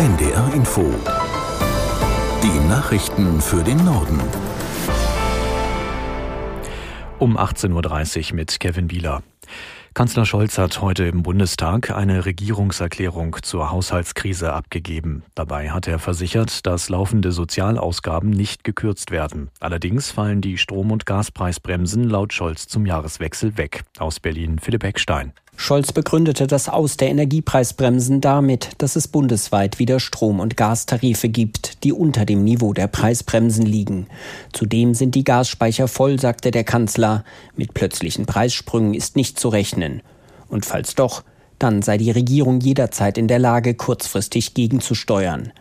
NDR Info. Die Nachrichten für den Norden. Um 18.30 Uhr mit Kevin Bieler. Kanzler Scholz hat heute im Bundestag eine Regierungserklärung zur Haushaltskrise abgegeben. Dabei hat er versichert, dass laufende Sozialausgaben nicht gekürzt werden. Allerdings fallen die Strom- und Gaspreisbremsen laut Scholz zum Jahreswechsel weg. Aus Berlin Philipp Eckstein. Scholz begründete das Aus der Energiepreisbremsen damit, dass es bundesweit wieder Strom- und Gastarife gibt, die unter dem Niveau der Preisbremsen liegen. Zudem sind die Gasspeicher voll, sagte der Kanzler. Mit plötzlichen Preissprüngen ist nicht zu rechnen. Und falls doch, dann sei die Regierung jederzeit in der Lage, kurzfristig gegenzusteuern.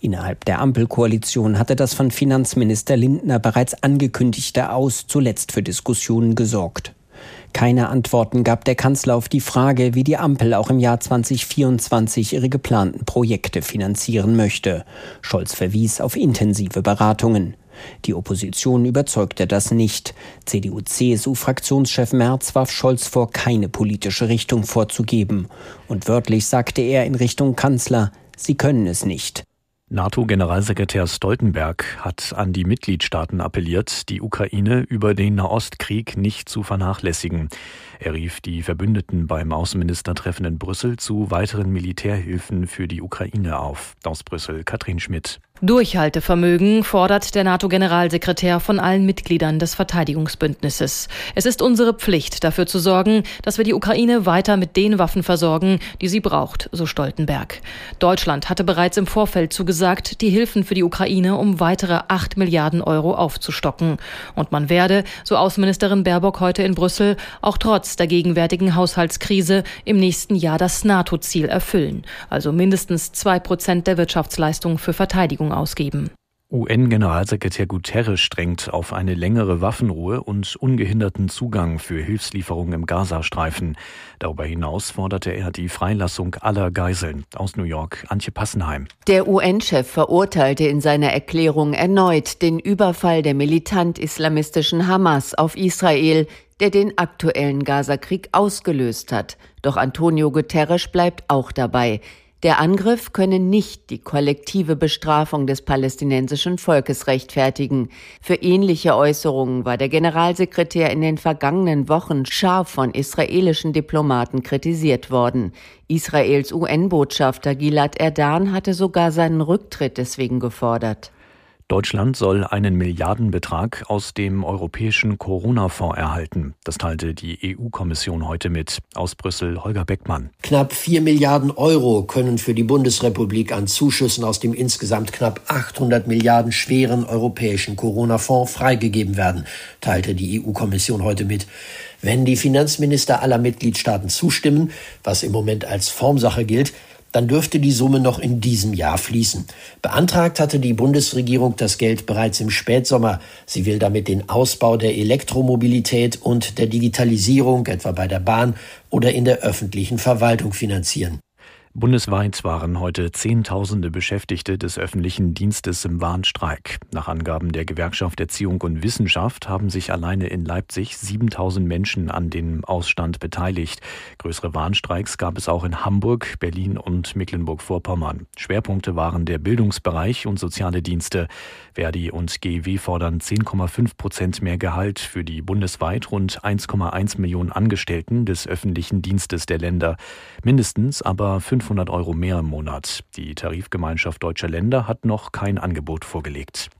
Innerhalb der Ampelkoalition hatte das von Finanzminister Lindner bereits angekündigte Aus zuletzt für Diskussionen gesorgt. Keine Antworten gab der Kanzler auf die Frage, wie die Ampel auch im Jahr 2024 ihre geplanten Projekte finanzieren möchte. Scholz verwies auf intensive Beratungen. Die Opposition überzeugte das nicht. CDU-CSU-Fraktionschef Merz warf Scholz vor, keine politische Richtung vorzugeben. Und wörtlich sagte er in Richtung Kanzler, Sie können es nicht. NATO-Generalsekretär Stoltenberg hat an die Mitgliedstaaten appelliert, die Ukraine über den Nahostkrieg nicht zu vernachlässigen. Er rief die Verbündeten beim Außenministertreffen in Brüssel zu weiteren Militärhilfen für die Ukraine auf. Aus Brüssel Katrin Schmidt. Durchhaltevermögen fordert der NATO-Generalsekretär von allen Mitgliedern des Verteidigungsbündnisses. Es ist unsere Pflicht, dafür zu sorgen, dass wir die Ukraine weiter mit den Waffen versorgen, die sie braucht, so Stoltenberg. Deutschland hatte bereits im Vorfeld zugesagt, die Hilfen für die Ukraine um weitere 8 Milliarden Euro aufzustocken. Und man werde, so Außenministerin Baerbock heute in Brüssel, auch trotz der gegenwärtigen Haushaltskrise im nächsten Jahr das NATO-Ziel erfüllen, also mindestens zwei Prozent der Wirtschaftsleistung für Verteidigung Verteidigung ausgeben. UN-Generalsekretär Guterres strengt auf eine längere Waffenruhe und ungehinderten Zugang für Hilfslieferungen im Gazastreifen. Darüber hinaus forderte er die Freilassung aller Geiseln. Aus New York, Antje Passenheim. Der UN-Chef verurteilte in seiner Erklärung erneut den Überfall der militant-islamistischen Hamas auf Israel, der den aktuellen Gazakrieg ausgelöst hat. Doch Antonio Guterres bleibt auch dabei. Der Angriff könne nicht die kollektive Bestrafung des palästinensischen Volkes rechtfertigen. Für ähnliche Äußerungen war der Generalsekretär in den vergangenen Wochen scharf von israelischen Diplomaten kritisiert worden. Israels UN-Botschafter Gilad Erdan hatte sogar seinen Rücktritt deswegen gefordert. Deutschland soll einen Milliardenbetrag aus dem europäischen Corona-Fonds erhalten. Das teilte die EU-Kommission heute mit. Aus Brüssel Holger Beckmann. Knapp vier Milliarden Euro können für die Bundesrepublik an Zuschüssen aus dem insgesamt knapp 800 Milliarden schweren europäischen Corona-Fonds freigegeben werden, teilte die EU-Kommission heute mit. Wenn die Finanzminister aller Mitgliedstaaten zustimmen, was im Moment als Formsache gilt, dann dürfte die Summe noch in diesem Jahr fließen. Beantragt hatte die Bundesregierung das Geld bereits im Spätsommer. Sie will damit den Ausbau der Elektromobilität und der Digitalisierung, etwa bei der Bahn oder in der öffentlichen Verwaltung finanzieren. Bundesweit waren heute Zehntausende Beschäftigte des öffentlichen Dienstes im Warnstreik. Nach Angaben der Gewerkschaft Erziehung und Wissenschaft haben sich alleine in Leipzig 7000 Menschen an dem Ausstand beteiligt. Größere Warnstreiks gab es auch in Hamburg, Berlin und Mecklenburg-Vorpommern. Schwerpunkte waren der Bildungsbereich und soziale Dienste. Verdi und GEW fordern 10,5 Prozent mehr Gehalt für die bundesweit rund 1,1 Millionen Angestellten des öffentlichen Dienstes der Länder. Mindestens aber 5 500 Euro mehr im Monat. Die Tarifgemeinschaft deutscher Länder hat noch kein Angebot vorgelegt.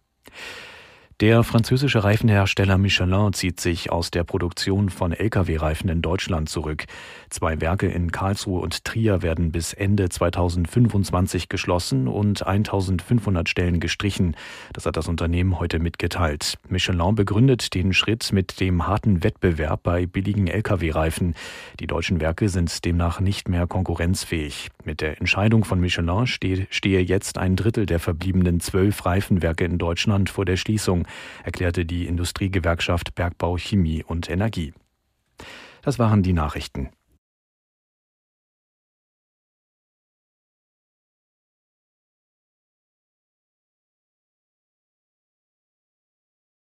Der französische Reifenhersteller Michelin zieht sich aus der Produktion von Lkw-Reifen in Deutschland zurück. Zwei Werke in Karlsruhe und Trier werden bis Ende 2025 geschlossen und 1500 Stellen gestrichen. Das hat das Unternehmen heute mitgeteilt. Michelin begründet den Schritt mit dem harten Wettbewerb bei billigen Lkw-Reifen. Die deutschen Werke sind demnach nicht mehr konkurrenzfähig. Mit der Entscheidung von Michelin stehe jetzt ein Drittel der verbliebenen zwölf Reifenwerke in Deutschland vor der Schließung erklärte die Industriegewerkschaft Bergbau, Chemie und Energie. Das waren die Nachrichten.